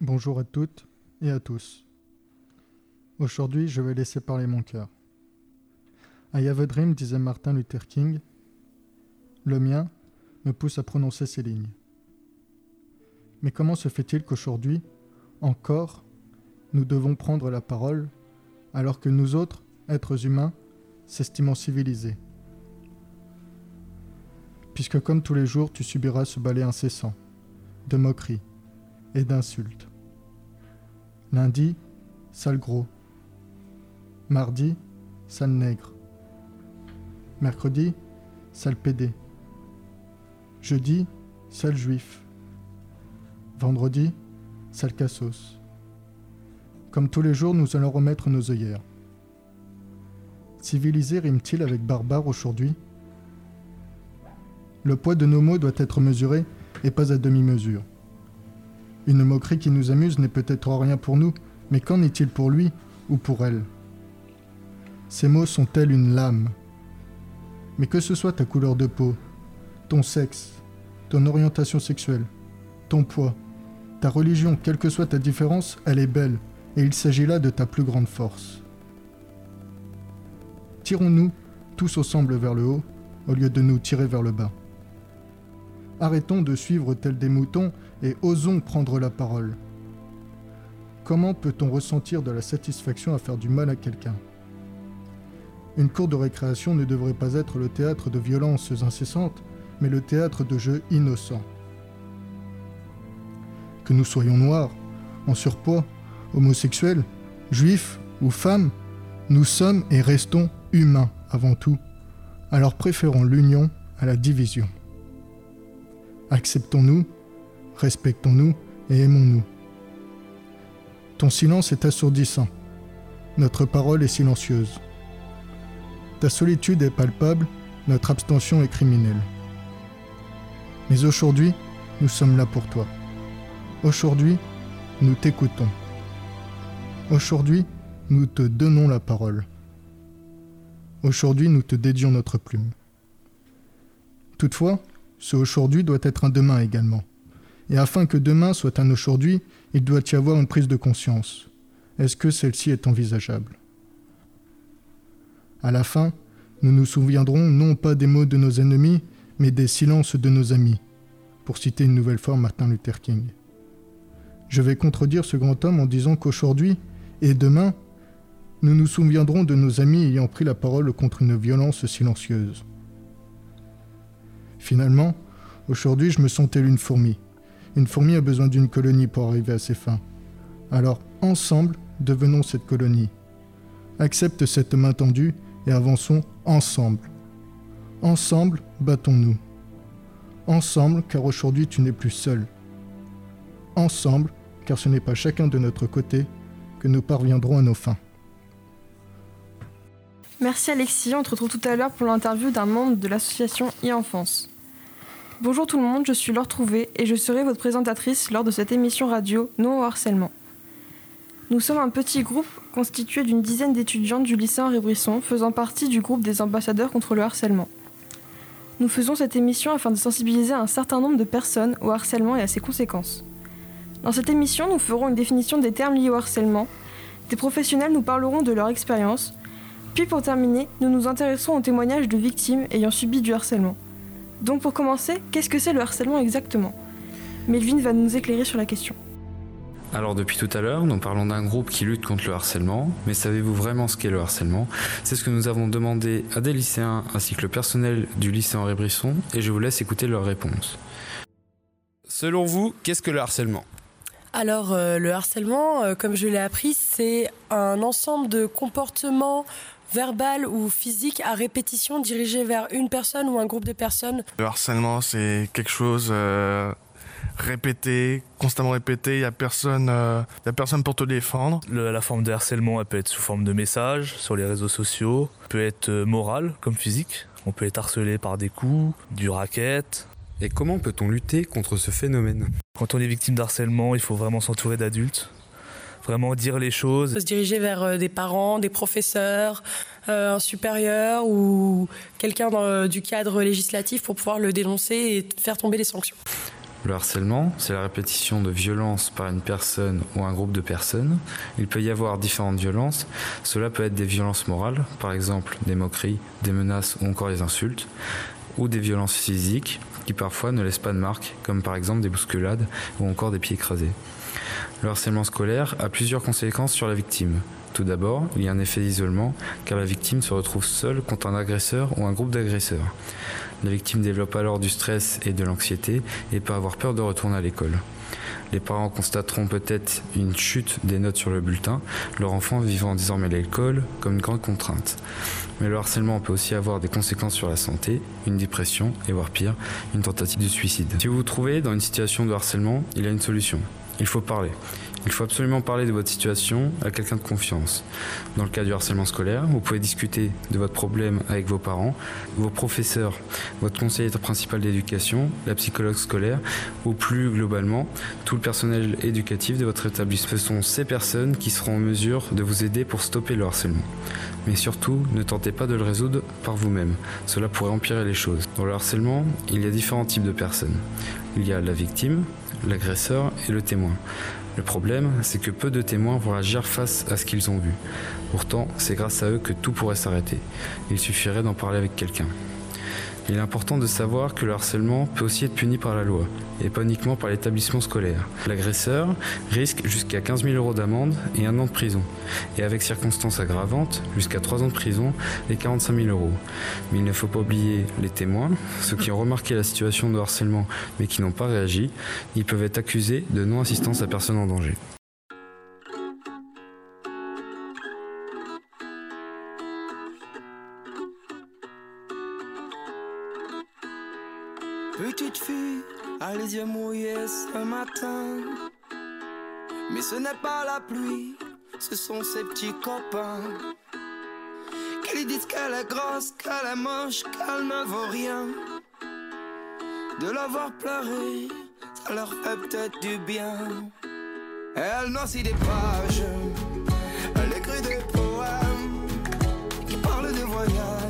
Bonjour à toutes et à tous. Aujourd'hui, je vais laisser parler mon cœur. I have a dream, disait Martin Luther King. Le mien me pousse à prononcer ces lignes. Mais comment se fait-il qu'aujourd'hui, encore, nous devons prendre la parole alors que nous autres, êtres humains, s'estimons civilisés? Puisque comme tous les jours, tu subiras ce balai incessant de moqueries et d'insultes. Lundi, sale gros. Mardi, sale nègre. Mercredi, sale pédé. Jeudi, sale juif. Vendredi, sale cassos. Comme tous les jours, nous allons remettre nos œillères. Civilisé rime-t-il avec barbare aujourd'hui? Le poids de nos mots doit être mesuré et pas à demi-mesure. Une moquerie qui nous amuse n'est peut-être rien pour nous, mais qu'en est-il pour lui ou pour elle? Ces mots sont-elles une lame Mais que ce soit ta couleur de peau, ton sexe, ton orientation sexuelle, ton poids, ta religion, quelle que soit ta différence, elle est belle, et il s'agit là de ta plus grande force. Tirons-nous tous ensemble vers le haut, au lieu de nous tirer vers le bas. Arrêtons de suivre tels des moutons et osons prendre la parole. Comment peut-on ressentir de la satisfaction à faire du mal à quelqu'un? Une cour de récréation ne devrait pas être le théâtre de violences incessantes, mais le théâtre de jeux innocents. Que nous soyons noirs, en surpoids, homosexuels, juifs ou femmes, nous sommes et restons humains avant tout. Alors préférons l'union à la division. Acceptons-nous, respectons-nous et aimons-nous. Ton silence est assourdissant. Notre parole est silencieuse. Ta solitude est palpable, notre abstention est criminelle. Mais aujourd'hui, nous sommes là pour toi. Aujourd'hui, nous t'écoutons. Aujourd'hui, nous te donnons la parole. Aujourd'hui, nous te dédions notre plume. Toutefois, ce aujourd'hui doit être un demain également. Et afin que demain soit un aujourd'hui, il doit y avoir une prise de conscience. Est-ce que celle-ci est envisageable? À la fin, nous nous souviendrons non pas des mots de nos ennemis, mais des silences de nos amis, pour citer une nouvelle fois Martin Luther King. Je vais contredire ce grand homme en disant qu'aujourd'hui et demain, nous nous souviendrons de nos amis ayant pris la parole contre une violence silencieuse. Finalement, aujourd'hui, je me telle une fourmi. Une fourmi a besoin d'une colonie pour arriver à ses fins. Alors, ensemble, devenons cette colonie. Accepte cette main tendue et avançons ensemble. Ensemble, battons-nous. Ensemble, car aujourd'hui tu n'es plus seul. Ensemble, car ce n'est pas chacun de notre côté que nous parviendrons à nos fins. Merci Alexis, on te retrouve tout à l'heure pour l'interview d'un membre de l'association e-enfance. Bonjour tout le monde, je suis Laure Trouvé et je serai votre présentatrice lors de cette émission radio Non au harcèlement. Nous sommes un petit groupe constitué d'une dizaine d'étudiantes du lycée Henri Brisson faisant partie du groupe des ambassadeurs contre le harcèlement. Nous faisons cette émission afin de sensibiliser un certain nombre de personnes au harcèlement et à ses conséquences. Dans cette émission, nous ferons une définition des termes liés au harcèlement. Des professionnels nous parleront de leur expérience, puis pour terminer, nous nous intéresserons aux témoignages de victimes ayant subi du harcèlement. Donc pour commencer, qu'est-ce que c'est le harcèlement exactement? Melvin va nous éclairer sur la question. Alors depuis tout à l'heure, nous parlons d'un groupe qui lutte contre le harcèlement, mais savez-vous vraiment ce qu'est le harcèlement? C'est ce que nous avons demandé à des lycéens ainsi que le personnel du lycée Henri Brisson, et je vous laisse écouter leurs réponses. Selon vous, qu'est-ce que le harcèlement? Alors, euh, le harcèlement, euh, comme je l'ai appris, c'est un ensemble de comportements verbal ou physique à répétition dirigé vers une personne ou un groupe de personnes. Le harcèlement, c'est quelque chose euh, répété, constamment répété. Il n'y a, personne, euh, a personne pour te défendre. la forme de harcèlement, elle peut être sous forme de messages sur les réseaux sociaux, peut être euh, morale comme physique. On peut être harcelé par des coups, du racket. Et comment peut-on lutter contre ce phénomène? Quand on est victime d'harcèlement, il faut vraiment s'entourer d'adultes vraiment dire les choses. Se diriger vers euh, des parents, des professeurs, euh, un supérieur ou quelqu'un du cadre législatif pour pouvoir le dénoncer et faire tomber les sanctions. Le harcèlement, c'est la répétition de violences par une personne ou un groupe de personnes. Il peut y avoir différentes violences. Cela peut être des violences morales, par exemple des moqueries, des menaces ou encore des insultes, ou des violences physiques qui parfois ne laissent pas de marque, comme par exemple des bousculades ou encore des pieds écrasés. Le harcèlement scolaire a plusieurs conséquences sur la victime. Tout d'abord, il y a un effet d'isolement, car la victime se retrouve seule contre un agresseur ou un groupe d'agresseurs. La victime développe alors du stress et de l'anxiété et peut avoir peur de retourner à l'école. Les parents constateront peut-être une chute des notes sur le bulletin, leur enfant vivant désormais l'école comme une grande contrainte. Mais le harcèlement peut aussi avoir des conséquences sur la santé, une dépression et voire pire, une tentative de suicide. Si vous vous trouvez dans une situation de harcèlement, il y a une solution. Il faut parler. Il faut absolument parler de votre situation à quelqu'un de confiance. Dans le cas du harcèlement scolaire, vous pouvez discuter de votre problème avec vos parents, vos professeurs, votre conseiller principal d'éducation, la psychologue scolaire ou plus globalement tout le personnel éducatif de votre établissement. Ce sont ces personnes qui seront en mesure de vous aider pour stopper le harcèlement. Mais surtout, ne tentez pas de le résoudre par vous-même. Cela pourrait empirer les choses. Dans le harcèlement, il y a différents types de personnes. Il y a la victime, l'agresseur et le témoin. Le problème, c'est que peu de témoins vont agir face à ce qu'ils ont vu. Pourtant, c'est grâce à eux que tout pourrait s'arrêter. Il suffirait d'en parler avec quelqu'un. Il est important de savoir que le harcèlement peut aussi être puni par la loi, et pas uniquement par l'établissement scolaire. L'agresseur risque jusqu'à 15 000 euros d'amende et un an de prison, et avec circonstances aggravantes, jusqu'à 3 ans de prison et 45 000 euros. Mais il ne faut pas oublier les témoins, ceux qui ont remarqué la situation de harcèlement mais qui n'ont pas réagi, ils peuvent être accusés de non-assistance à personne en danger. Petite fille a les yeux mouillés ce matin. Mais ce n'est pas la pluie, ce sont ses petits copains. Qui lui disent qu'elle est grosse, qu'elle est moche, qu'elle ne vaut rien. De la voir pleurer, ça leur fait peut-être du bien. Elle noircit des pages, elle écrit des poèmes qui parlent de voyage.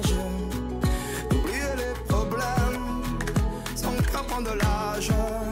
De l'âge.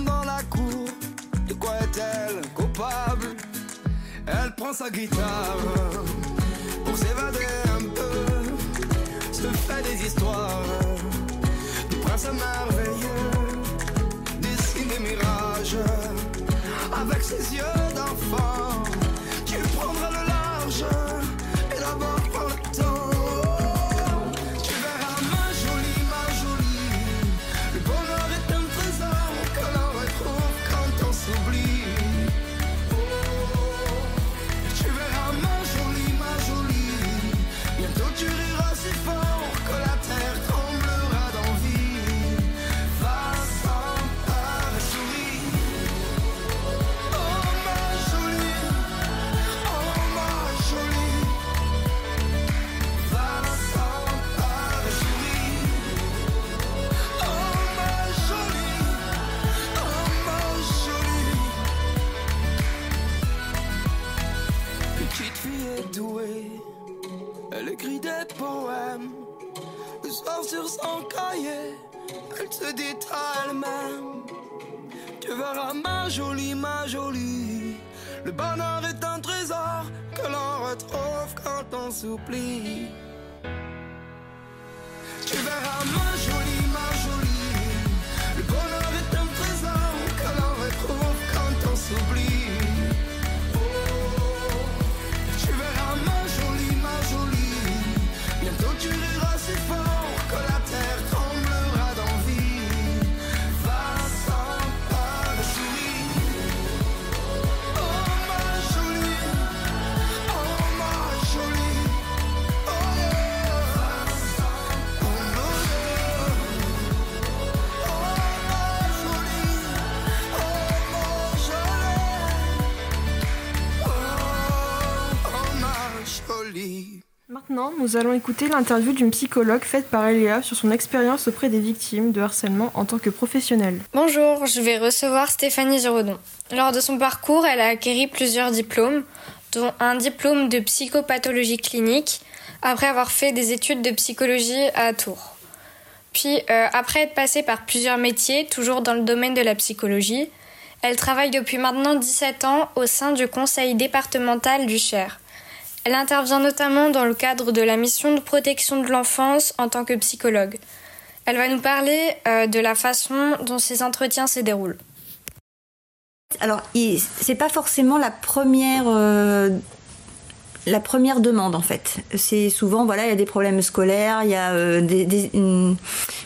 Dans la cour. De quoi est-elle coupable? Elle prend sa guitare pour s'évader un peu, se fait des histoires du prince merveilleux dessine des mirages avec ses yeux Tu verras ma jolie. Nous allons écouter l'interview d'une psychologue faite par Eléa sur son expérience auprès des victimes de harcèlement en tant que professionnelle. Bonjour, je vais recevoir Stéphanie Giraudon. Lors de son parcours, elle a acquéri plusieurs diplômes, dont un diplôme de psychopathologie clinique, après avoir fait des études de psychologie à Tours. Puis, euh, après être passée par plusieurs métiers, toujours dans le domaine de la psychologie, elle travaille depuis maintenant 17 ans au sein du conseil départemental du Cher. Elle intervient notamment dans le cadre de la mission de protection de l'enfance en tant que psychologue. Elle va nous parler euh, de la façon dont ces entretiens se déroulent. Alors, c'est pas forcément la première, euh, la première demande en fait. C'est souvent, voilà, il y a des problèmes scolaires, il y a euh, des, des- une,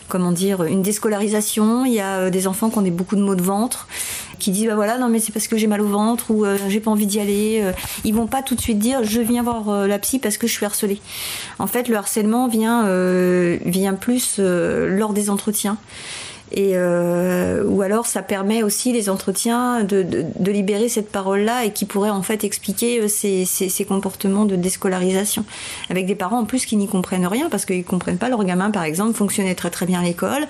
comment dire, une déscolarisation, il y a euh, des enfants qui ont des, beaucoup de maux de ventre, qui disent, bah voilà, non mais c'est parce que j'ai mal au ventre ou euh, j'ai pas envie d'y aller. euh. Ils vont pas tout de suite dire, je viens voir euh, la psy parce que je suis harcelée. En fait, le harcèlement vient, euh, vient plus lors des entretiens. Et euh, ou alors ça permet aussi les entretiens de, de, de libérer cette parole-là et qui pourrait en fait expliquer euh, ces, ces, comportements de déscolarisation. Avec des parents en plus qui n'y comprennent rien parce qu'ils comprennent pas. Leur gamin par exemple fonctionnait très très bien à l'école,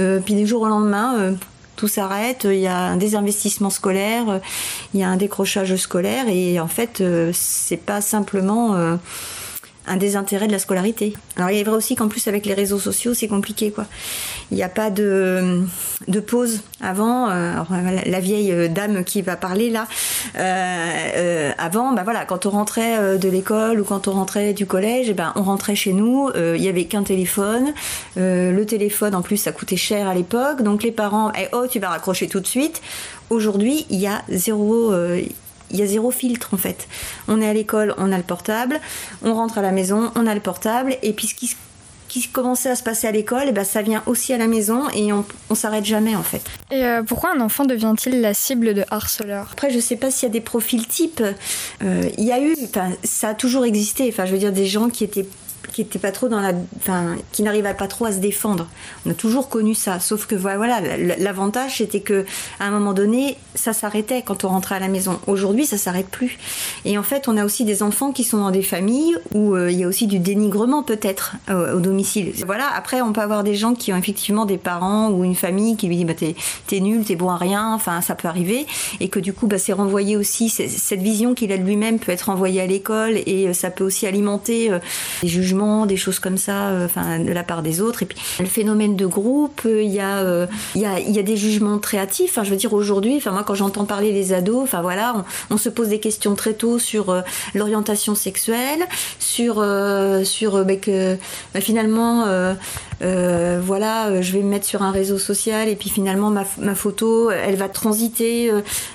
euh, puis du jour au lendemain euh, tout s'arrête, il y a un désinvestissement scolaire, euh, il y a un décrochage scolaire et en fait euh, c'est pas simplement un désintérêt de la scolarité. Alors il est vrai aussi qu'en plus avec les réseaux sociaux c'est compliqué quoi. Il n'y a pas de, pause avant. euh, la, vieille euh, dame qui va parler là, euh, avant, bah voilà, quand on rentrait de l'école ou quand on rentrait du collège, eh ben on rentrait chez nous. Il y avait qu'un téléphone. Le téléphone en plus ça coûtait cher à l'époque, donc les parents, eh, oh tu vas raccrocher tout de suite. Aujourd'hui il y a zéro. Il y a zéro filtre en fait. On est à l'école, on a le portable, on rentre à la maison, on a le portable, et puis ce qui, qui commençait à se passer à l'école, eh ben, ça vient aussi à la maison et on, on s'arrête jamais en fait. Et euh, pourquoi un enfant devient-il la cible de harceleurs? Après, je sais pas s'il y a des profils types. Euh, Il y a eu, ça a toujours existé. Enfin, je veux dire, des gens qui étaient qui étaient pas trop à se défendre. On a toujours connu ça. Sauf que voilà, l'avantage c'était que à un moment donné, ça s'arrêtait quand on rentrait à la maison. Aujourd'hui, ça s'arrête plus. Et en fait, on a aussi des enfants qui sont dans des familles où euh, il y a aussi du dénigrement peut-être au domicile. Voilà. Après, on peut avoir des gens qui ont effectivement des parents ou une famille qui lui dit bah t'es nul, t'es bon à rien. Enfin, ça peut arriver et que du coup, bah, c'est renvoyé aussi. Cette vision qu'il a de lui-même peut être renvoyée à l'école et euh, ça peut aussi alimenter euh, des jugements des choses comme ça, euh, enfin de la part des autres. Et puis le phénomène de groupe, il y a, euh, il y a, il y a des jugements très hâtifs. Enfin, je veux dire aujourd'hui, enfin moi quand j'entends parler des ados, enfin voilà, on, se pose des questions très tôt sur euh, l'orientation sexuelle, sur euh, sur bah, que bah, finalement euh, voilà, je vais me mettre sur un réseau social et puis finalement ma, photo, elle va transiter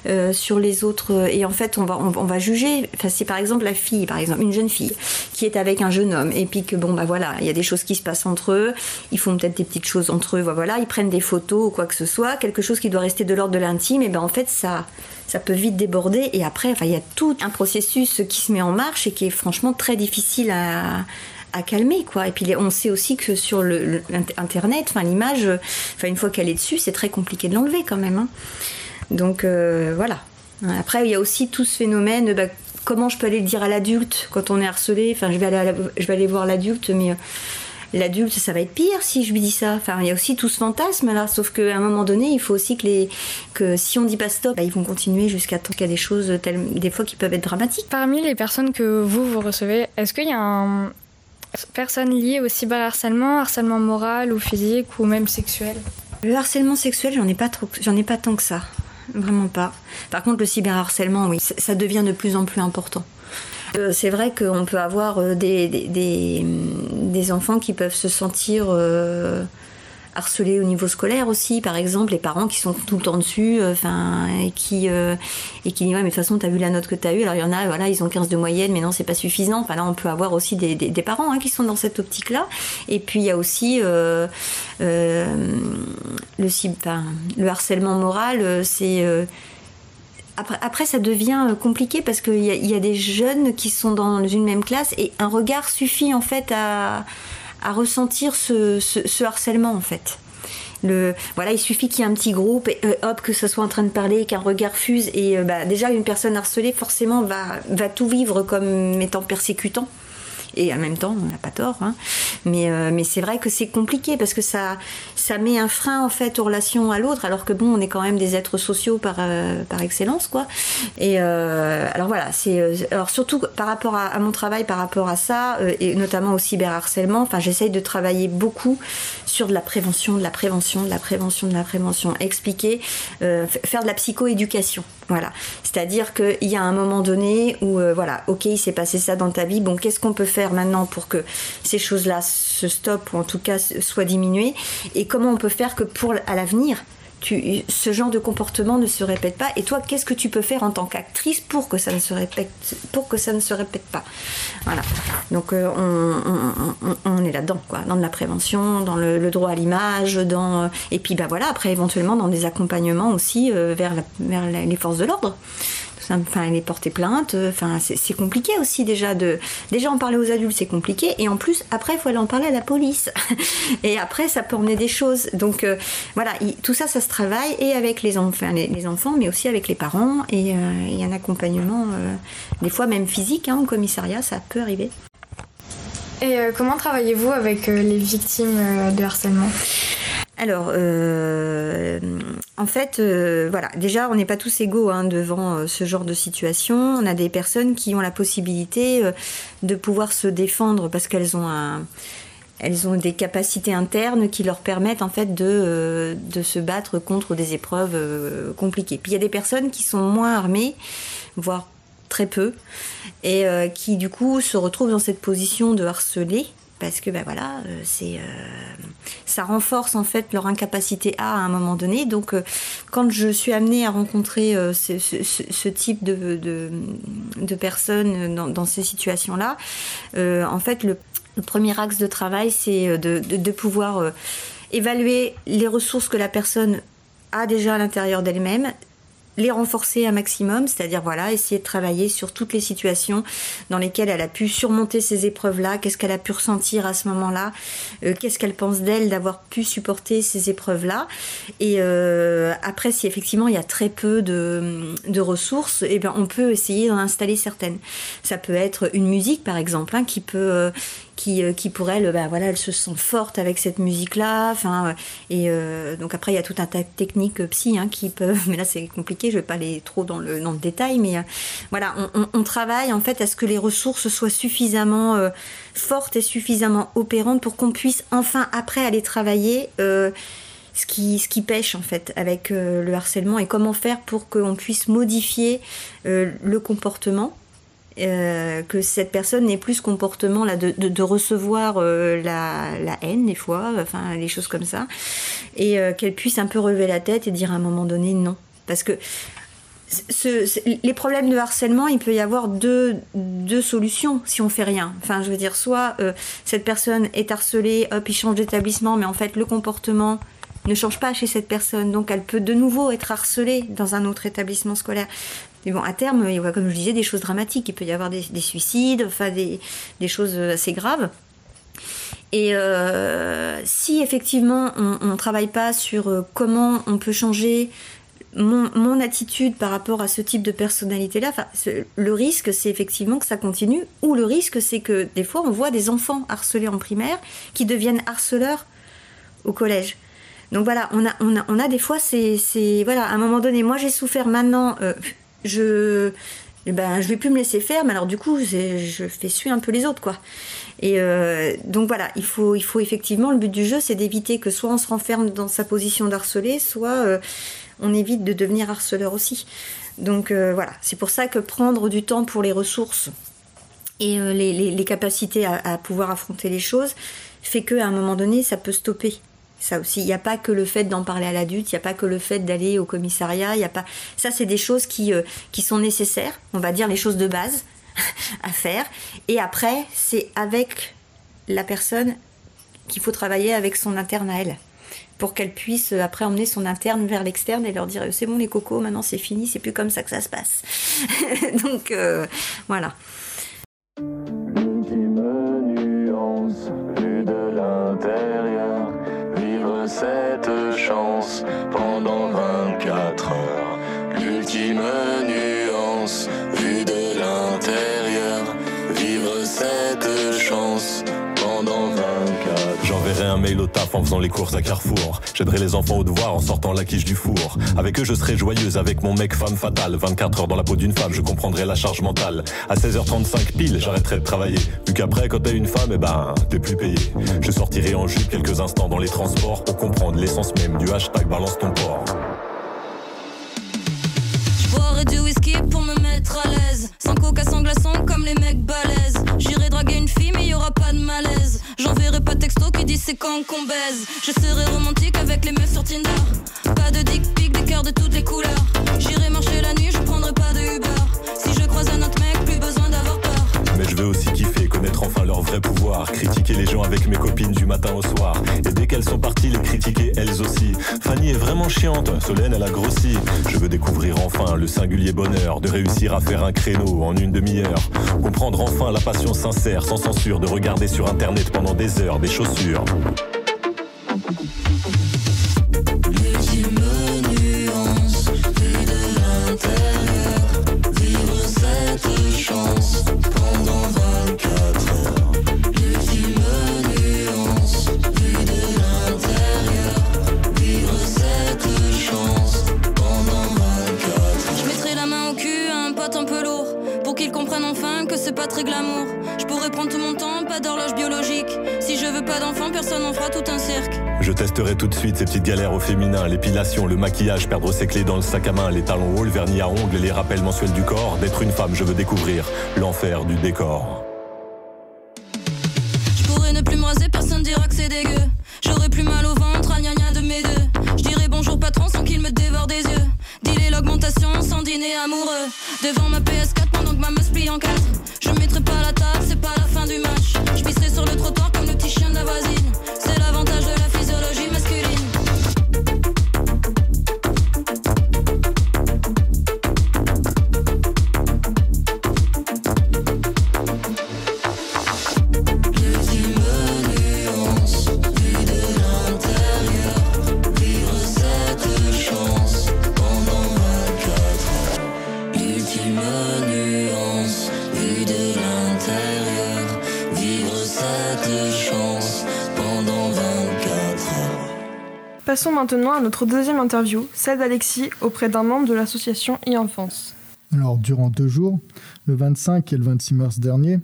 euh, sur les autres et en fait on va va juger. Enfin, c'est par exemple la fille, par exemple une jeune fille qui est avec un jeune homme et puis que bon bah voilà, il y a des choses qui se passent entre eux, ils font peut-être des petites choses entre eux, voilà, ils prennent des photos ou quoi que ce soit, quelque chose qui doit rester de l'ordre de l'intime et ben en fait ça ça peut vite déborder et après il y a tout un processus qui se met en marche et qui est franchement très difficile à à calmer quoi. Et puis on sait aussi que sur le, internet enfin l'image enfin une fois qu'elle est dessus c'est très compliqué de l'enlever quand même hein. donc euh, voilà. Après il y a aussi tout ce phénomène bah, comment je peux aller le dire à l'adulte quand on est harcelé? Enfin je vais aller je vais aller voir l'adulte mais euh, l'adulte ça va être pire si je lui dis ça. Enfin il y a aussi tout ce fantasme là. Sauf qu'à un moment donné il faut aussi que les que si on dit pas stop bah, ils vont continuer jusqu'à temps qu'il y a des choses telles, des fois qui peuvent être dramatiques. Parmi les personnes que vous vous recevez est-ce qu'il y a un personne liée au cyberharcèlement harcèlement moral ou physique ou même sexuel. Le harcèlement sexuel j'en ai pas trop j'en ai pas tant que ça. Vraiment pas. Par contre le cyberharcèlement oui ça devient de plus en plus important. Euh, c'est vrai qu'on peut avoir euh, des, des, des, enfants qui peuvent se sentir euh, harcelés au niveau scolaire aussi, par exemple, les parents qui sont tout le temps dessus, enfin, et qui et qui disent ouais mais de toute façon t'as vu la note que t'as eu, alors il y en a voilà ils ont 15 de moyenne, mais non c'est pas suffisant. Enfin là on peut avoir aussi des, parents hein, qui sont dans cette optique là, et puis il y a aussi le le harcèlement moral, c'est après, ça devient euh, compliqué parce qu'il y, a des jeunes qui sont dans une même classe et un regard suffit en fait à, ressentir ce, harcèlement en fait. Le, voilà, il suffit qu'il y ait un petit groupe, et, euh, hop, que ce soit en train de parler, qu'un regard fuse, et euh, bah, déjà une personne harcelée forcément va, va tout vivre comme étant persécutant et en même temps, on n'a pas tort. Hein. Mais, euh, mais c'est vrai que c'est compliqué parce que ça, ça met un frein en fait aux relations à l'autre, alors que bon, on est quand même des êtres sociaux par, euh, par excellence, quoi. Et euh, alors voilà, c'est alors surtout par rapport à, mon travail, par rapport à ça, et notamment au cyberharcèlement. Enfin, j'essaye de travailler beaucoup sur de la prévention, de la prévention, de la prévention, de la prévention, expliquer, faire de la psychoéducation. Voilà. C'est-à-dire qu'il y a un moment donné où, voilà, ok, il s'est passé ça dans ta vie, bon, qu'est-ce qu'on peut faire maintenant pour que ces choses-là se stoppent ou en tout cas soient diminuées? Et comment on peut faire que pour à l'avenir, ce genre de comportement ne se répète pas. Et toi, qu'est-ce que tu peux faire en tant qu'actrice pour que ça ne se répète, pour que ça ne se répète pas? Voilà. Donc euh, on, est là-dedans, quoi, dans de la prévention, dans le, droit à l'image, dans euh, et puis bah voilà, après éventuellement dans des accompagnements aussi euh, vers, vers les forces de l'ordre enfin les porter plainte, euh, enfin c'est compliqué aussi déjà de déjà en parler aux adultes c'est compliqué et en plus après il faut aller en parler à la police. Et après ça peut emmener des choses. Donc euh, voilà tout ça ça se travaille et avec les, enfants, les, enfants mais aussi avec les parents et euh, il y a un accompagnement des fois même physique hein, au commissariat ça peut arriver. Et comment travaillez-vous avec les victimes de harcèlement? Alors, euh, en fait, euh, voilà, déjà, on n'est pas tous égaux hein, devant euh, ce genre de situation. On a des personnes qui ont la possibilité de pouvoir se défendre parce qu'elles ont elles ont des capacités internes qui leur permettent en fait de, de se battre contre des épreuves compliquées. Puis il y a des personnes qui sont moins armées, voire très peu, et qui du coup se retrouvent dans cette position de harceler parce que ben euh, c'est euh, ça renforce en fait leur incapacité à un moment donné. Donc euh, quand je suis amenée à rencontrer ce, type de, de, personnes dans, ces situations-là, en fait le, premier axe de travail c'est de, pouvoir évaluer les ressources que la personne a déjà à l'intérieur d'elle-même, les renforcer un maximum, c'est-à-dire voilà, essayer de travailler sur toutes les situations dans lesquelles elle a pu surmonter ces épreuves-là, qu'est-ce qu'elle a pu ressentir à ce moment-là, euh, qu'est-ce qu'elle pense d'elle d'avoir pu supporter ces épreuves-là? Et euh, après, si effectivement il y a très peu de, de ressources, eh bien on peut essayer d'en installer certaines. Ça peut être une musique par exemple, hein, qui peut euh, qui, euh, qui pour elle, bah, voilà, elle se sent forte avec cette musique-là. Enfin, euh, et euh, donc après, il y a tout un tas de techniques psy hein, qui peuvent, mais là c'est compliqué, je vais pas aller trop dans le, dans le détail, mais voilà, on, travaille en fait à ce que les ressources soient suffisamment fortes et suffisamment opérantes pour qu'on puisse enfin après aller travailler. ce qui, ce qui pêche en fait avec le harcèlement et comment faire pour qu'on puisse modifier le comportement euh, que cette personne n'ait plus ce comportement là de, de, recevoir euh, la, la, haine des fois, enfin les choses comme ça, et euh, qu'elle puisse un peu relever la tête et dire à un moment donné non, parce que les problèmes de harcèlement, il peut y avoir deux, deux solutions si on fait rien. Enfin, je veux dire, soit cette personne est harcelée, hop, il change d'établissement, mais en fait le comportement ne change pas chez cette personne, donc elle peut de nouveau être harcelée dans un autre établissement scolaire. Mais bon, à terme, il y a, comme je disais, des choses dramatiques. Il peut y avoir des, suicides, enfin des, choses assez graves. Et euh, si effectivement on ne travaille pas sur euh, comment on peut changer mon, attitude par rapport à ce type de personnalité-là, le risque c'est effectivement que ça continue, ou le risque c'est que des fois on voit des enfants harcelés en primaire qui deviennent harceleurs au collège. Donc voilà, on a, on a, on a des fois, c'est, voilà, à un moment donné, moi j'ai souffert maintenant, euh, je eh ben, je vais plus me laisser faire, mais alors du coup, je fais suer un peu les autres, quoi. Et euh, donc voilà, il faut, effectivement, le but du jeu, c'est d'éviter que soit on se renferme dans sa position d'harceler, soit euh, on évite de devenir harceleur aussi. Donc euh, voilà, c'est pour ça que prendre du temps pour les ressources, et les, capacités à, pouvoir affronter les choses fait qu'à un moment donné, ça peut stopper. Ça aussi, il n'y a pas que le fait d'en parler à l'adulte, il n'y a pas que le fait d'aller au commissariat, il y a pas. Ça, c'est des choses qui, qui sont nécessaires, on va dire les choses de base à faire. Et après, c'est avec la personne qu'il faut travailler avec son interne à elle pour qu'elle puisse euh, après emmener son interne vers l'externe et leur dire c'est bon les cocos, maintenant c'est fini, c'est plus comme ça que ça se passe. Donc euh, voilà. Taf en faisant les courses à Carrefour. J'aiderai les enfants au devoir en sortant la quiche du four. Avec eux, je serai joyeuse avec mon mec femme fatale. 24 heures dans la peau d'une femme, je comprendrai la charge mentale. À 16h35 pile, j'arrêterai de travailler. Vu qu'après, quand t'es une femme, eh ben, t'es plus payé. Je sortirai en jupe quelques instants dans les transports pour comprendre l'essence même du hashtag balance ton port. Boirai du whisky pour me mettre à l'aise. Sans coca, sans glaçon, comme les mecs balèzes. J'irai draguer une fille, mais y pas de malaise. J'enverrai pas texto qui dit c'est quand qu'on baise. Je serai romantique avec les meufs sur Tinder. Pas de dick pic, des cœurs de toutes les couleurs. J'irai marcher la nuit, je prendrai pas de Uber. Si je croise un autre Mais je veux aussi kiffer, connaître enfin leur vrai pouvoir. Critiquer les gens avec mes copines du matin au soir. Et dès qu'elles sont parties, les critiquer elles aussi. Fanny est vraiment chiante, Solène elle a grossi. Je veux découvrir enfin le singulier bonheur de réussir à faire un créneau en une demi-heure. Comprendre enfin la passion sincère, sans censure, de regarder sur internet pendant des heures des chaussures. Féminin, l'épilation, le maquillage, perdre ses clés dans le sac à main, les talons hauts, le vernis à ongles, les rappels mensuels du corps. D'être une femme, je veux découvrir l'enfer du décor. Passons maintenant à notre deuxième interview, celle d'Alexis auprès d'un membre de l'association e-enfance. Alors, durant deux jours, le 25 et le 26 mars dernier,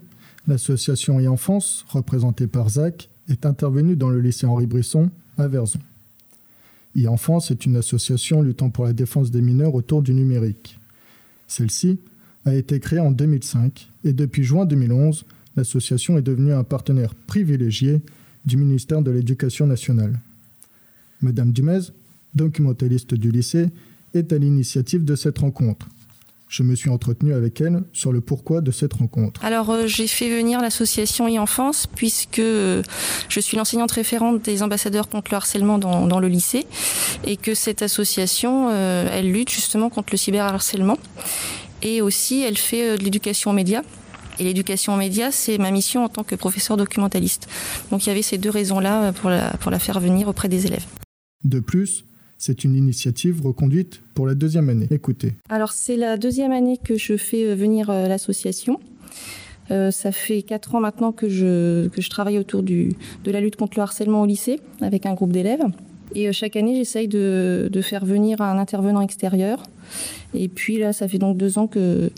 l'association e-enfance, représentée par Zach, est intervenue dans le lycée Henri Brisson à Verzon. e-enfance est une association luttant pour la défense des mineurs autour du numérique. Celle-ci a été créée en 2005 et depuis juin 2011, l'association est devenue un partenaire privilégié du ministère de l'Éducation nationale. Madame Dumez, documentaliste du lycée, est à l'initiative de cette rencontre. Je me suis entretenu avec elle sur le pourquoi de cette rencontre. Alors euh, j'ai fait venir l'association e-enfance puisque euh, je suis l'enseignante référente des ambassadeurs contre le harcèlement dans, le lycée et que cette association, euh, elle lutte justement contre le cyberharcèlement et aussi elle fait de l'éducation aux médias. Et l'éducation aux médias, c'est ma mission en tant que professeur documentaliste. Donc il y avait ces deux raisons-là pour pour la faire venir auprès des élèves. De plus, c'est une initiative reconduite pour la deuxième année. Écoutez. Alors c'est la deuxième année que je fais euh, venir euh, l'association. Euh, ça fait quatre ans maintenant que je, que je travaille autour du, de la lutte contre le harcèlement au lycée avec un groupe d'élèves. Et chaque année, j'essaye de, de, faire venir un intervenant extérieur. Et puis là, ça fait donc deux ans que,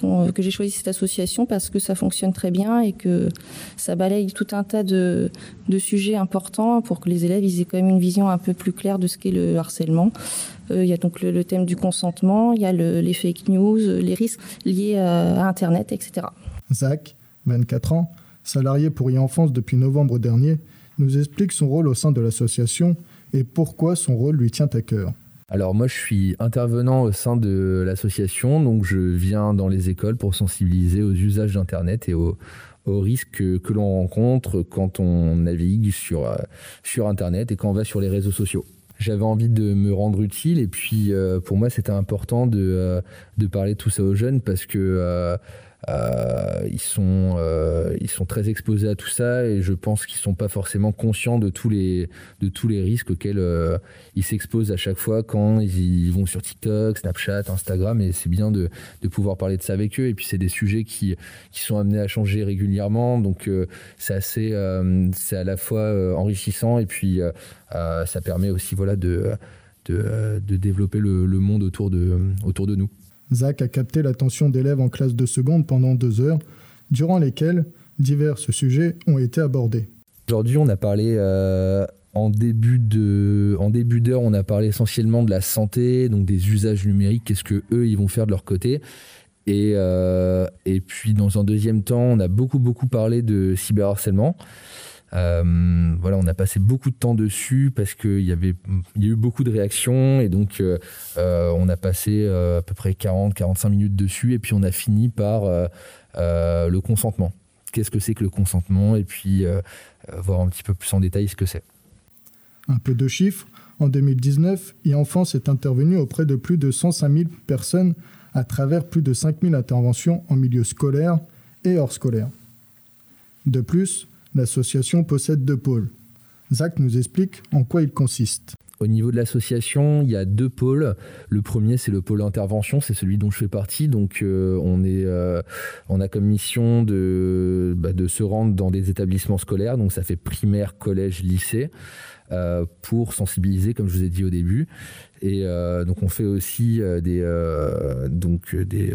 que j'ai choisi cette association parce que ça fonctionne très bien et que ça balaye tout un tas de, sujets importants pour que les élèves aient quand même une vision un peu plus claire de ce qu'est le harcèlement. Euh, il y a donc le, thème du consentement, il y a les fake news, les risques liés à, Internet, etc. Zach 24 ans, salarié pour e-enfance depuis novembre dernier, nous explique son rôle au sein de l'association et pourquoi son rôle lui tient à cœur. Alors moi je suis intervenant au sein de l'association, donc je viens dans les écoles pour sensibiliser aux usages d'Internet et aux, risques que, l'on rencontre quand on navigue sur, euh, sur Internet et quand on va sur les réseaux sociaux. J'avais envie de me rendre utile et puis euh, pour moi c'était important de, euh, de parler de tout ça aux jeunes parce que euh, ils, sont, euh, ils sont très exposés à tout ça et je pense qu'ils ne sont pas forcément conscients de tous les, de tous les risques auxquels euh, ils s'exposent à chaque fois quand ils, vont sur TikTok, Snapchat, Instagram et c'est bien de, de, pouvoir parler de ça avec eux. Et puis c'est des sujets qui, qui sont amenés à changer régulièrement donc c'est assez, c'est à la fois enrichissant et puis ça permet aussi voilà, de, de, développer le, le monde autour de, autour de nous. Zach a capté l'attention d'élèves en classe de seconde pendant deux heures, durant lesquelles divers sujets ont été abordés. Aujourd'hui, on a parlé euh, en début en début d'heure, on a parlé essentiellement de la santé, donc des usages numériques, qu'est-ce que eux ils vont faire de leur côté. Et, euh, et puis dans un deuxième temps, on a beaucoup beaucoup parlé de cyberharcèlement. Euh, voilà, on a passé beaucoup de temps dessus parce qu'il y avait, y a eu beaucoup de réactions et donc euh, euh, on a passé à peu près 40-45 minutes dessus et puis on a fini par le consentement. Qu'est-ce que c'est que le consentement et puis voir un petit peu plus en détail ce que c'est. Un peu de chiffres. En 2019, e-enfance est intervenu auprès de plus de 105 000 personnes à travers plus de 5 000 interventions en milieu scolaire et hors scolaire. De plus, L'association possède deux pôles. Zach nous explique en quoi il consiste. Au niveau de l'association, il y a deux pôles. Le premier, c'est le pôle intervention, c'est celui dont je fais partie. Donc, euh, on, est, euh, on a comme mission de, bah, de se rendre dans des établissements scolaires. Donc, ça fait primaire, collège, lycée, euh, pour sensibiliser, comme je vous ai dit au début. Et donc, on fait aussi des, donc des,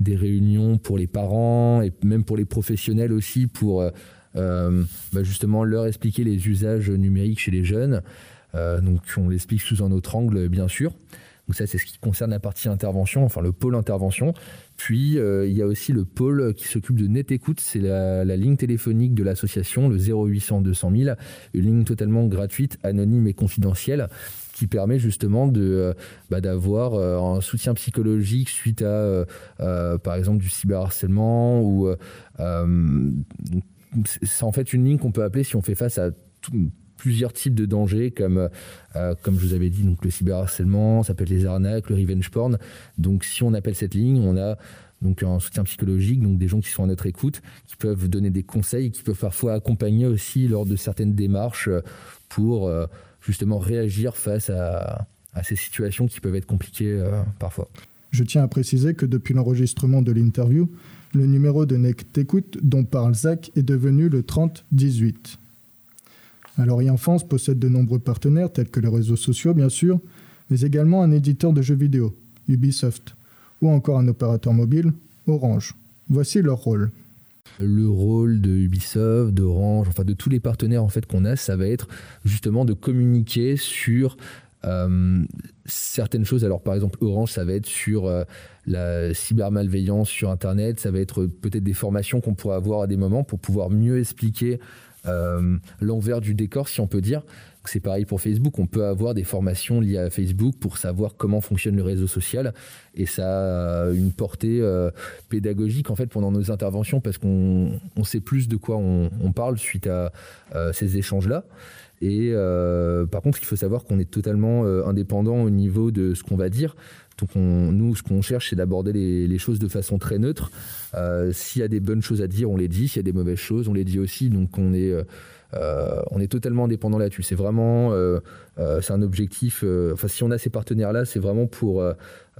des réunions pour les parents et même pour les professionnels aussi pour euh, bah, justement leur expliquer les usages numériques chez les jeunes. Euh, donc on l'explique sous un autre angle, bien sûr. Donc ça, c'est ce qui concerne la partie intervention, enfin le pôle intervention. Puis euh, il y a aussi le pôle qui s'occupe de net écoute, c'est la, ligne téléphonique de l'association, le 0800 200 000, une ligne totalement gratuite, anonyme et confidentielle qui permet justement de bah, d'avoir un soutien psychologique suite à par exemple du cyberharcèlement ou c'est en fait une ligne qu'on peut appeler si on fait face à plusieurs types de dangers comme euh, comme je vous avais dit donc le cyberharcèlement ça peut être les arnaques le revenge porn. Donc si on appelle cette ligne on a donc un soutien psychologique donc des gens qui sont à notre écoute qui peuvent donner des conseils qui peuvent parfois accompagner aussi lors de certaines démarches pour euh, justement réagir face à, ces situations qui peuvent être compliquées euh, parfois. Je tiens à préciser que depuis l'enregistrement de l'interview le numéro de Nect Écoute dont parle Zach est devenu le 3018. Alors e-enfance possède de nombreux partenaires tels que les réseaux sociaux bien sûr, mais également un éditeur de jeux vidéo, Ubisoft, ou encore un opérateur mobile, Orange. Voici leur rôle. Le rôle de Ubisoft, d'Orange, enfin de tous les partenaires en fait qu'on a, ça va être justement de communiquer sur euh, certaines choses, alors par exemple Orange, ça va être sur euh, la cybermalveillance sur Internet, ça va être peut-être des formations qu'on pourrait avoir à des moments pour pouvoir mieux expliquer euh, l'envers du décor, si on peut dire. C'est pareil pour Facebook, on peut avoir des formations liées à Facebook pour savoir comment fonctionne le réseau social et ça a une portée pédagogique en fait pendant nos interventions parce qu'on sait plus de quoi on, on parle suite à ces échanges-là. Et euh, par contre, il faut savoir qu'on est totalement euh, indépendant au niveau de ce qu'on va dire. Donc nous, ce qu'on cherche, c'est d'aborder les, choses de façon très neutre. Euh, s'il y a des bonnes choses à dire, on les dit. S'il y a des mauvaises choses, on les dit aussi. Donc on est, on est totalement indépendant là-dessus. C'est vraiment, c'est un objectif. enfin, si on a ces partenaires-là, c'est vraiment pour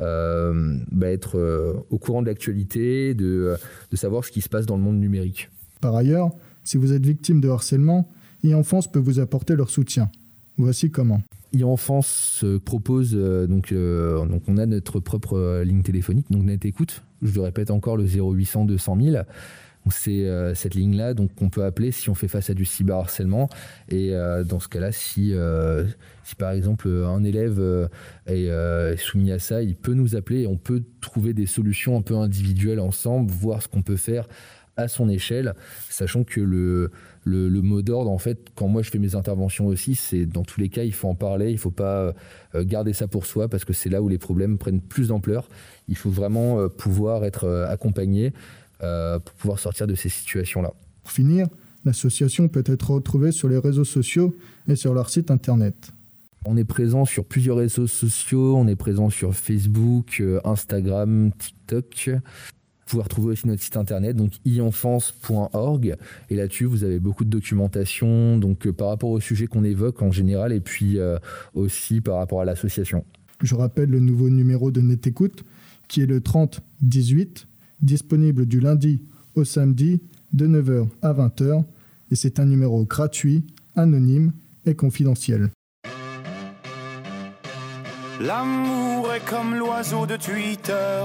bah, être au courant de l'actualité, de, de savoir ce qui se passe dans le monde numérique. Par ailleurs, si vous êtes victime de harcèlement, e-enfance peut vous apporter leur soutien. Voici comment. e-enfance propose, euh, donc, euh, donc on a notre propre euh, ligne téléphonique, donc Net Écoute. Je le répète encore, le 0800 200 000. C'est cette ligne-là donc qu'on peut appeler si on fait face à du cyberharcèlement. Et dans ce cas-là, si, si par exemple un élève est soumis à ça, il peut nous appeler et on peut trouver des solutions un peu individuelles ensemble, voir ce qu'on peut faire à son échelle, sachant que le, le, mot d'ordre, en fait, quand moi je fais mes interventions aussi, c'est dans tous les cas, il faut en parler, il ne faut pas euh, garder ça pour soi, parce que c'est là où les problèmes prennent plus d'ampleur. Il faut vraiment euh, pouvoir être euh, accompagné pour pouvoir sortir de ces situations-là. Pour finir, l'association peut être retrouvée sur les réseaux sociaux et sur leur site internet. On est présent sur plusieurs réseaux sociaux, on est présent sur Facebook, Instagram, TikTok. Vous pouvez retrouver aussi notre site internet, donc ienfance.org. Et là-dessus, vous avez beaucoup de documentation donc, euh, par rapport au sujet qu'on évoque en général et puis euh, aussi par rapport à l'association. Je rappelle le nouveau numéro de Net Écoute qui est le 3018, disponible du lundi au samedi de 9h à 20h. Et c'est un numéro gratuit, anonyme et confidentiel. L'amour est comme l'oiseau de Twitter.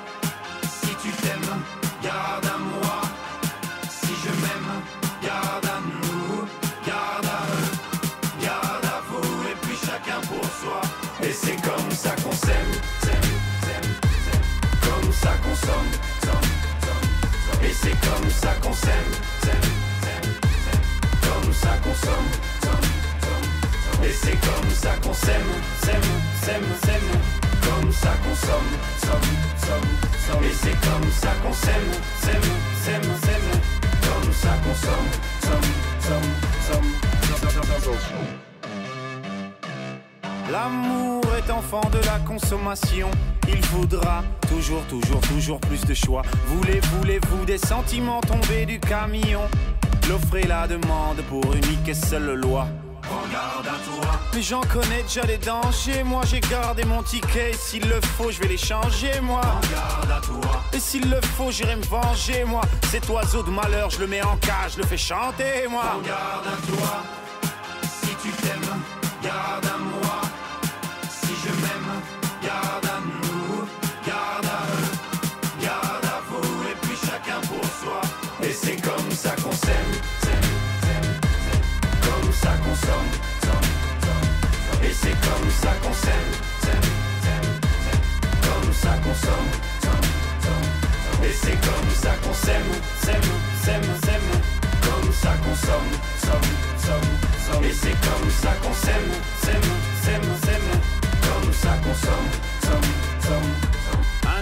Et c'est comme ça qu'on s'aime, comme ça qu'on somme, et c'est comme ça qu'on s'aime, s'aime, s'aime, s'aime, comme ça qu'on somme, somme, somme, et c'est comme ça qu'on s'aime, s'aime, s'aime, s'aime, comme ça qu'on somme, somme, somme, somme. L'amour est enfant de la consommation. Il voudra toujours, toujours, toujours plus de choix. Voulez, voulez-vous des sentiments tombés du camion? L'offre et la demande pour unique et seule loi. Mais j'en connais déjà les dangers. Moi j'ai gardé mon ticket. S'il le faut, je vais les changer, moi. Et s'il le faut, j'irai me venger, moi. Cet oiseau de malheur, je le mets en cage, je le fais chanter, moi. C'est comme ça qu'on s'aime, comme ça qu'on somme, et c'est comme ça qu'on s'aime, s'aime, s'aime, s'aime, comme ça qu'on somme, somme, somme, somme, et c'est comme ça qu'on s'aime, s'aime, s'aime, s'aime, comme ça qu'on somme, somme, somme.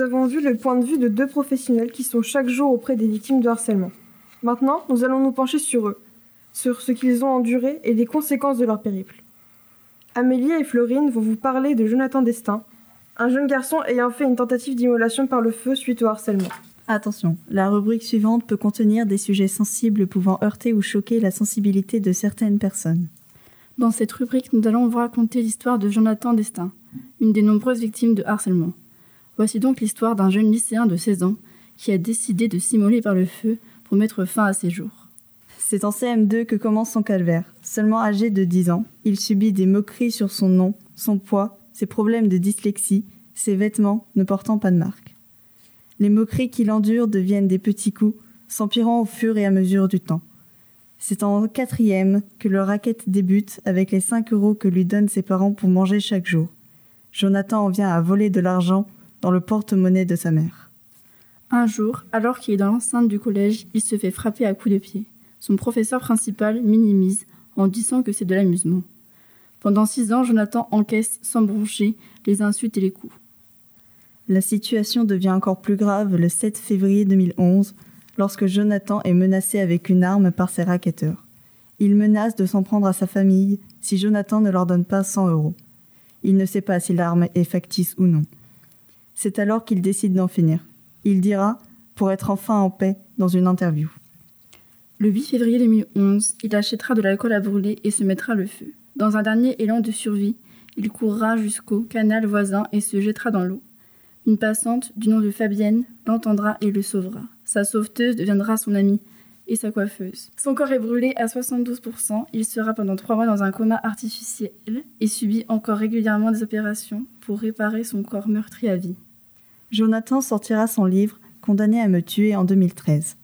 Nous avons vu le point de vue de deux professionnels qui sont chaque jour auprès des victimes de harcèlement. Maintenant, nous allons nous pencher sur eux, sur ce qu'ils ont enduré et les conséquences de leur périple. Amélie et Florine vont vous parler de Jonathan Destin, un jeune garçon ayant fait une tentative d'immolation par le feu suite au harcèlement. Attention, la rubrique suivante peut contenir des sujets sensibles pouvant heurter ou choquer la sensibilité de certaines personnes. Dans cette rubrique, nous allons vous raconter l'histoire de Jonathan Destin, une des nombreuses victimes de harcèlement. Voici donc l'histoire d'un jeune lycéen de 16 ans qui a décidé de s'immoler par le feu pour mettre fin à ses jours. C'est en CM2 que commence son calvaire. Seulement âgé de 10 ans, il subit des moqueries sur son nom, son poids, ses problèmes de dyslexie, ses vêtements ne portant pas de marque. Les moqueries qu'il endure deviennent des petits coups, s'empirant au fur et à mesure du temps. C'est en quatrième que le racket débute avec les 5 euros que lui donnent ses parents pour manger chaque jour. Jonathan en vient à voler de l'argent dans le porte-monnaie de sa mère. Un jour, alors qu'il est dans l'enceinte du collège, il se fait frapper à coups de pied. Son professeur principal minimise en disant que c'est de l'amusement. Pendant six ans, Jonathan encaisse sans broncher les insultes et les coups. La situation devient encore plus grave le 7 février 2011, lorsque Jonathan est menacé avec une arme par ses racketteurs. Il menace de s'en prendre à sa famille si Jonathan ne leur donne pas 100 euros. Il ne sait pas si l'arme est factice ou non. C'est alors qu'il décide d'en finir. Il dira, pour être enfin en paix, dans une interview. Le 8 février 2011, il achètera de l'alcool à brûler et se mettra le feu. Dans un dernier élan de survie, il courra jusqu'au canal voisin et se jettera dans l'eau. Une passante du nom de Fabienne l'entendra et le sauvera. Sa sauveteuse deviendra son amie et sa coiffeuse. Son corps est brûlé à 72%. Il sera pendant trois mois dans un coma artificiel et subit encore régulièrement des opérations pour réparer son corps meurtri à vie. Jonathan sortira son livre Condamné à me tuer en 2013.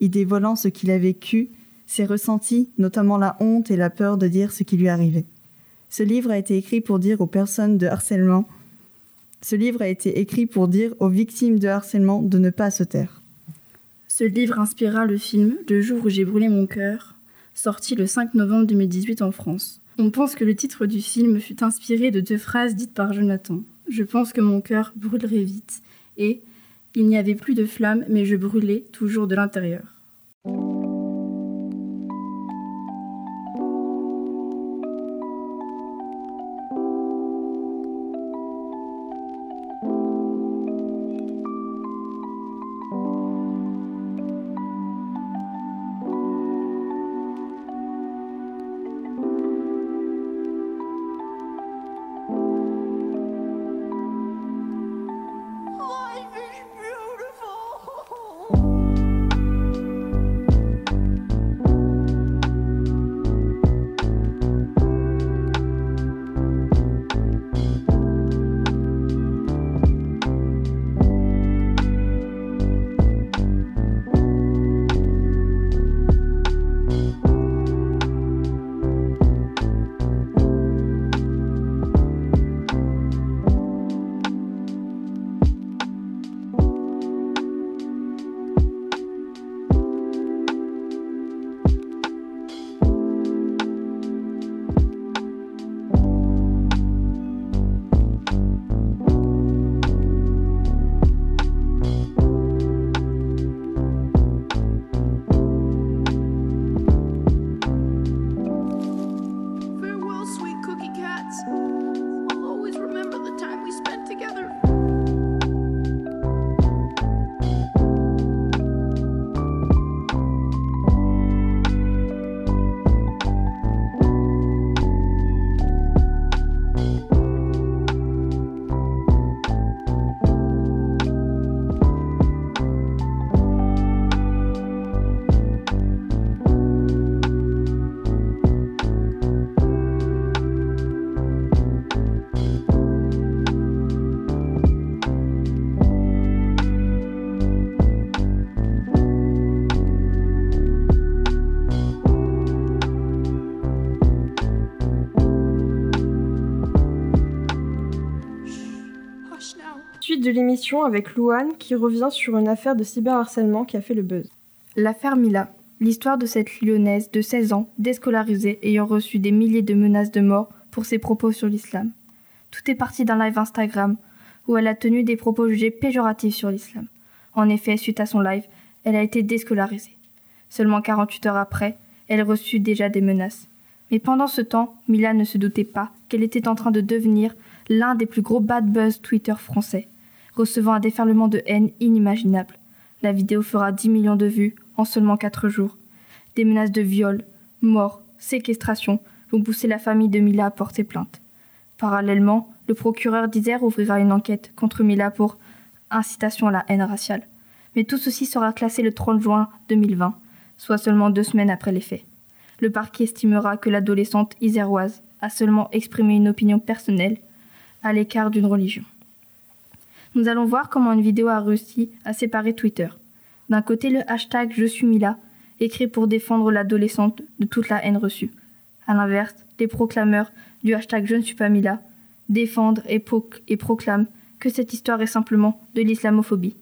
Y dévoilant ce qu'il a vécu, ses ressentis, notamment la honte et la peur de dire ce qui lui arrivait. Ce livre a été écrit pour dire aux personnes de harcèlement ce livre a été écrit pour dire aux victimes de harcèlement de ne pas se taire. Ce livre inspira le film Le jour où j'ai brûlé mon cœur, sorti le 5 novembre 2018 en France. On pense que le titre du film fut inspiré de deux phrases dites par Jonathan. Je pense que mon cœur brûlerait vite et il n'y avait plus de flamme mais je brûlais toujours de l'intérieur. De l'émission avec Louane qui revient sur une affaire de cyberharcèlement qui a fait le buzz. L'affaire Mila, l'histoire de cette lyonnaise de 16 ans, déscolarisée, ayant reçu des milliers de menaces de mort pour ses propos sur l'islam. Tout est parti d'un live Instagram où elle a tenu des propos jugés péjoratifs sur l'islam. En effet, suite à son live, elle a été déscolarisée. Seulement 48 heures après, elle reçut déjà des menaces. Mais pendant ce temps, Mila ne se doutait pas qu'elle était en train de devenir l'un des plus gros bad buzz Twitter français recevant un déferlement de haine inimaginable. La vidéo fera 10 millions de vues en seulement 4 jours. Des menaces de viol, mort, séquestration vont pousser la famille de Mila à porter plainte. Parallèlement, le procureur d'Isère ouvrira une enquête contre Mila pour incitation à la haine raciale. Mais tout ceci sera classé le 30 juin 2020, soit seulement deux semaines après les faits. Le parquet estimera que l'adolescente iséroise a seulement exprimé une opinion personnelle à l'écart d'une religion nous allons voir comment une vidéo a réussi à séparer Twitter. D'un côté, le hashtag Je suis Mila, écrit pour défendre l'adolescente de toute la haine reçue. À l'inverse, les proclameurs du hashtag Je ne suis pas Mila défendent et, et proclament que cette histoire est simplement de l'islamophobie.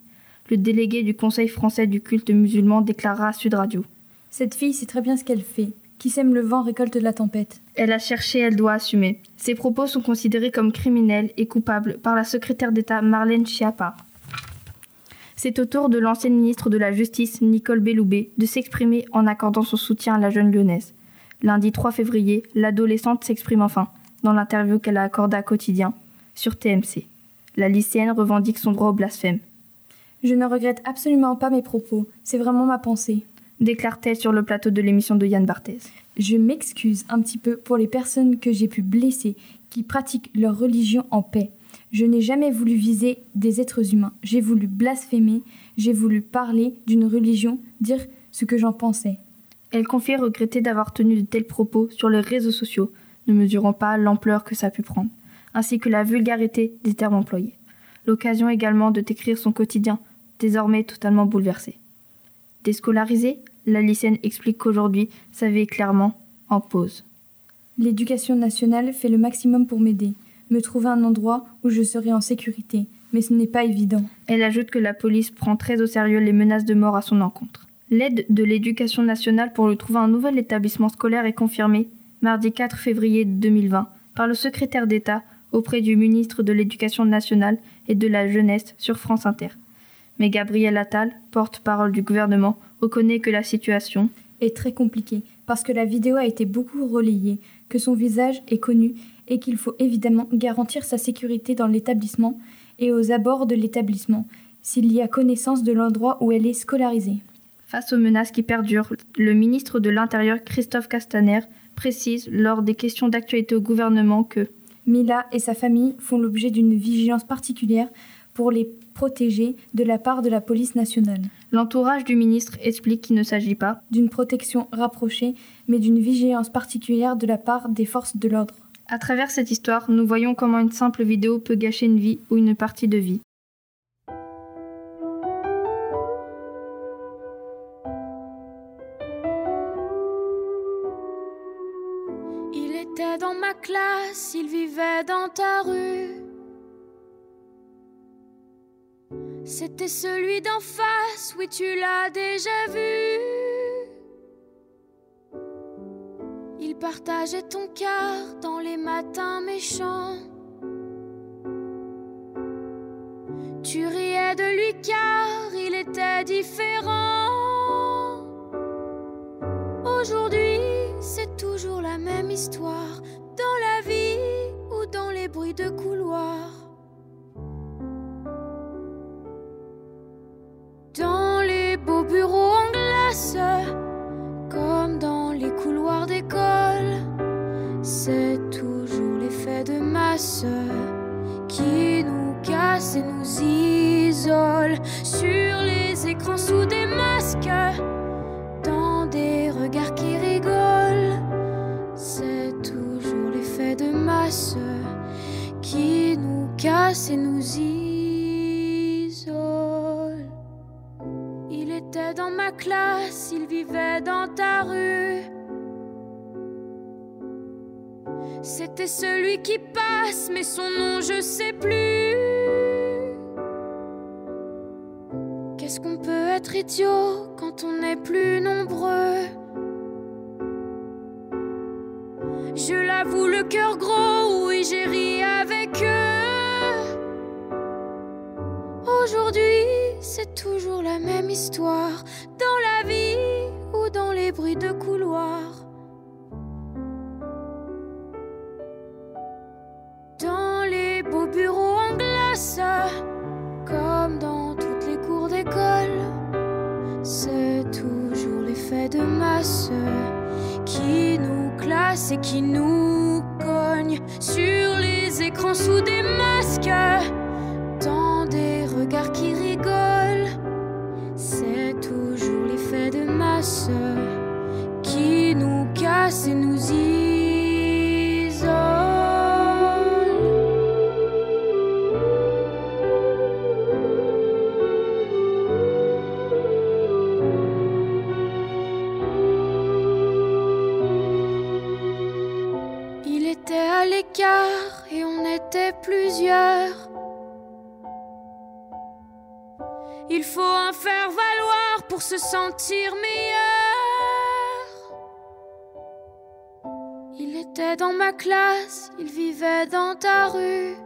Le délégué du Conseil français du culte musulman déclara à Sud Radio. Cette fille sait très bien ce qu'elle fait. Qui sème le vent récolte la tempête. Elle a cherché, elle doit assumer. Ses propos sont considérés comme criminels et coupables par la secrétaire d'État Marlène Schiappa. C'est au tour de l'ancienne ministre de la Justice, Nicole Belloubet, de s'exprimer en accordant son soutien à la jeune lyonnaise. Lundi 3 février, l'adolescente s'exprime enfin, dans l'interview qu'elle a accordée à Quotidien, sur TMC. La lycéenne revendique son droit au blasphème. Je ne regrette absolument pas mes propos, c'est vraiment ma pensée. Déclare-t-elle sur le plateau de l'émission de Yann Barthès. Je m'excuse un petit peu pour les personnes que j'ai pu blesser, qui pratiquent leur religion en paix. Je n'ai jamais voulu viser des êtres humains. J'ai voulu blasphémer, j'ai voulu parler d'une religion, dire ce que j'en pensais. Elle confie regretter d'avoir tenu de tels propos sur les réseaux sociaux, ne mesurant pas l'ampleur que ça a pu prendre, ainsi que la vulgarité des termes employés. L'occasion également de décrire son quotidien, désormais totalement bouleversé. Déscolarisée, la lycéenne explique qu'aujourd'hui, sa vie est clairement en pause. L'éducation nationale fait le maximum pour m'aider, me trouver un endroit où je serai en sécurité, mais ce n'est pas évident. Elle ajoute que la police prend très au sérieux les menaces de mort à son encontre. L'aide de l'éducation nationale pour lui trouver un nouvel établissement scolaire est confirmée mardi 4 février 2020 par le secrétaire d'État auprès du ministre de l'Éducation nationale et de la jeunesse sur France Inter. Mais Gabriel Attal, porte-parole du gouvernement, reconnaît que la situation est très compliquée parce que la vidéo a été beaucoup relayée, que son visage est connu et qu'il faut évidemment garantir sa sécurité dans l'établissement et aux abords de l'établissement, s'il y a connaissance de l'endroit où elle est scolarisée. Face aux menaces qui perdurent, le ministre de l'Intérieur Christophe Castaner précise lors des questions d'actualité au gouvernement que Mila et sa famille font l'objet d'une vigilance particulière pour les protéger de la part de la police nationale. L'entourage du ministre explique qu'il ne s'agit pas d'une protection rapprochée, mais d'une vigilance particulière de la part des forces de l'ordre. À travers cette histoire, nous voyons comment une simple vidéo peut gâcher une vie ou une partie de vie. Il était dans ma classe, il vivait dans ta rue. C'était celui d'en face, oui tu l'as déjà vu. Il partageait ton cœur dans les matins méchants. Tu riais de lui car il était différent. Aujourd'hui, c'est toujours la même histoire, dans la vie ou dans les bruits de couloir. Bureaux en glace, comme dans les couloirs d'école, c'est toujours l'effet de masse qui nous casse et nous isole sur les écrans sous des masques, dans des regards qui rigolent. C'est toujours l'effet de masse qui nous casse et nous isole. Dans ma classe, il vivait dans ta rue. C'était celui qui passe, mais son nom je sais plus. Qu'est-ce qu'on peut être idiot quand on est plus nombreux? Je l'avoue, le cœur gros, oui, j'ai ri avec eux. Aujourd'hui, c'est toujours la même histoire, dans la vie ou dans les bruits de couloir. Dans les beaux bureaux en glace, comme dans toutes les cours d'école, c'est toujours l'effet de masse qui nous classe et qui nous cogne sur les écrans sous des masques, de masse qui nous casse et nous isole. Il était à l'écart et on était plusieurs. Il faut en faire valoir pour se sentir meilleur. Il était dans ma classe, il vivait dans ta rue.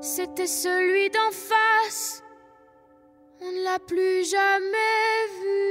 C'était celui d'en face, on ne l'a plus jamais vu.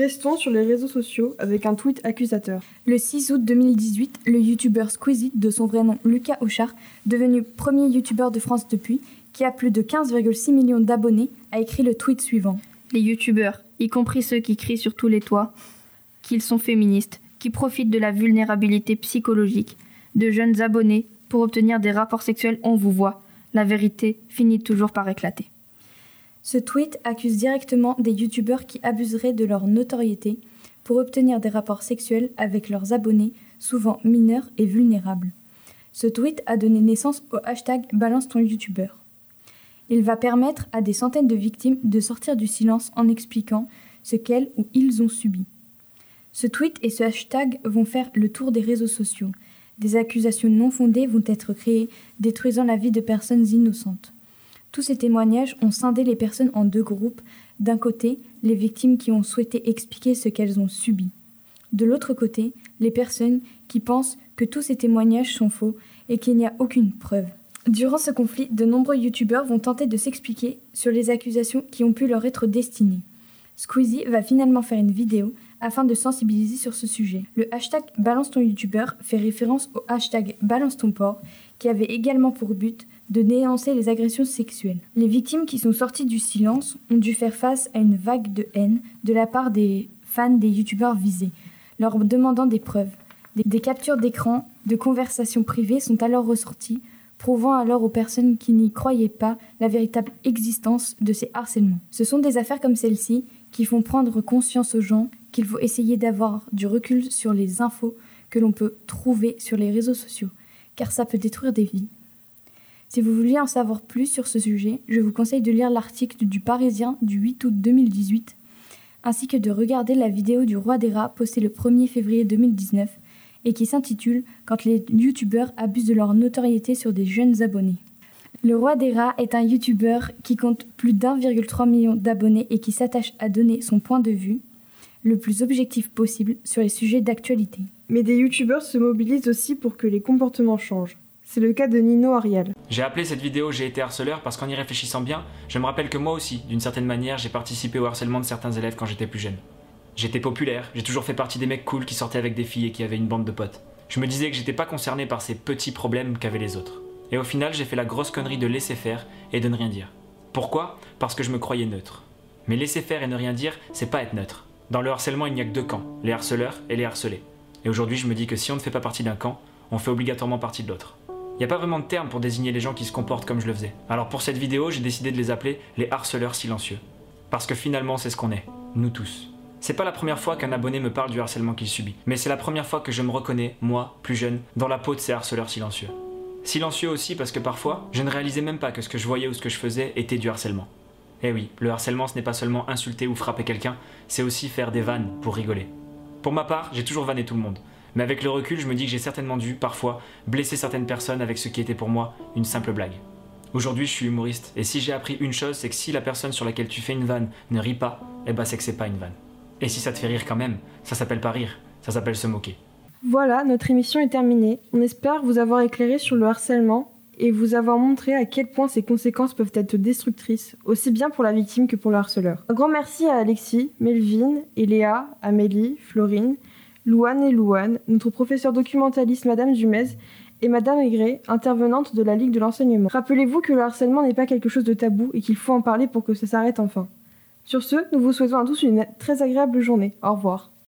Restons sur les réseaux sociaux avec un tweet accusateur. Le 6 août 2018, le youtubeur Squeezie, de son vrai nom Lucas Auchard, devenu premier youtubeur de France depuis, qui a plus de 15,6 millions d'abonnés, a écrit le tweet suivant. Les youtubeurs, y compris ceux qui crient sur tous les toits qu'ils sont féministes, qui profitent de la vulnérabilité psychologique de jeunes abonnés pour obtenir des rapports sexuels, on vous voit. La vérité finit toujours par éclater. Ce tweet accuse directement des youtubeurs qui abuseraient de leur notoriété pour obtenir des rapports sexuels avec leurs abonnés, souvent mineurs et vulnérables. Ce tweet a donné naissance au hashtag Balance ton youtubeur. Il va permettre à des centaines de victimes de sortir du silence en expliquant ce qu'elles ou ils ont subi. Ce tweet et ce hashtag vont faire le tour des réseaux sociaux. Des accusations non fondées vont être créées, détruisant la vie de personnes innocentes. Tous ces témoignages ont scindé les personnes en deux groupes. D'un côté, les victimes qui ont souhaité expliquer ce qu'elles ont subi. De l'autre côté, les personnes qui pensent que tous ces témoignages sont faux et qu'il n'y a aucune preuve. Durant ce conflit, de nombreux youtubeurs vont tenter de s'expliquer sur les accusations qui ont pu leur être destinées. Squeezie va finalement faire une vidéo afin de sensibiliser sur ce sujet. Le hashtag Balance ton youtubeur fait référence au hashtag Balance ton porc qui avait également pour but de dénoncer les agressions sexuelles. Les victimes qui sont sorties du silence ont dû faire face à une vague de haine de la part des fans des youtubeurs visés, leur demandant des preuves. Des, des captures d'écran de conversations privées sont alors ressorties, prouvant alors aux personnes qui n'y croyaient pas la véritable existence de ces harcèlements. Ce sont des affaires comme celle-ci qui font prendre conscience aux gens qu'il faut essayer d'avoir du recul sur les infos que l'on peut trouver sur les réseaux sociaux, car ça peut détruire des vies. Si vous voulez en savoir plus sur ce sujet, je vous conseille de lire l'article du Parisien du 8 août 2018, ainsi que de regarder la vidéo du roi des rats postée le 1er février 2019 et qui s'intitule Quand les youtubeurs abusent de leur notoriété sur des jeunes abonnés. Le roi des rats est un youtubeur qui compte plus d'1,3 million d'abonnés et qui s'attache à donner son point de vue le plus objectif possible sur les sujets d'actualité. Mais des youtubeurs se mobilisent aussi pour que les comportements changent. C'est le cas de Nino Arial. J'ai appelé cette vidéo J'ai été harceleur parce qu'en y réfléchissant bien, je me rappelle que moi aussi, d'une certaine manière, j'ai participé au harcèlement de certains élèves quand j'étais plus jeune. J'étais populaire, j'ai toujours fait partie des mecs cool qui sortaient avec des filles et qui avaient une bande de potes. Je me disais que j'étais pas concerné par ces petits problèmes qu'avaient les autres. Et au final, j'ai fait la grosse connerie de laisser faire et de ne rien dire. Pourquoi? Parce que je me croyais neutre. Mais laisser faire et ne rien dire, c'est pas être neutre. Dans le harcèlement, il n'y a que deux camps, les harceleurs et les harcelés. Et aujourd'hui, je me dis que si on ne fait pas partie d'un camp, on fait obligatoirement partie de l'autre. N'y a pas vraiment de terme pour désigner les gens qui se comportent comme je le faisais. Alors pour cette vidéo, j'ai décidé de les appeler les harceleurs silencieux. Parce que finalement, c'est ce qu'on est, nous tous. C'est pas la première fois qu'un abonné me parle du harcèlement qu'il subit, mais c'est la première fois que je me reconnais, moi, plus jeune, dans la peau de ces harceleurs silencieux. Silencieux aussi parce que parfois, je ne réalisais même pas que ce que je voyais ou ce que je faisais était du harcèlement. Eh oui, le harcèlement ce n'est pas seulement insulter ou frapper quelqu'un, c'est aussi faire des vannes pour rigoler. Pour ma part, j'ai toujours vanné tout le monde. Mais avec le recul, je me dis que j'ai certainement dû, parfois, blesser certaines personnes avec ce qui était pour moi une simple blague. Aujourd'hui, je suis humoriste, et si j'ai appris une chose, c'est que si la personne sur laquelle tu fais une vanne ne rit pas, eh ben c'est que c'est pas une vanne. Et si ça te fait rire quand même, ça s'appelle pas rire, ça s'appelle se moquer. Voilà, notre émission est terminée. On espère vous avoir éclairé sur le harcèlement et vous avoir montré à quel point ses conséquences peuvent être destructrices, aussi bien pour la victime que pour le harceleur. Un grand merci à Alexis, Melvin, Eléa, Amélie, Florine, Louane et Louane, notre professeur documentaliste Madame Dumez et Madame Aigret, intervenante de la Ligue de l'enseignement. Rappelez-vous que le harcèlement n'est pas quelque chose de tabou et qu'il faut en parler pour que ça s'arrête enfin. Sur ce, nous vous souhaitons à tous une très agréable journée. Au revoir.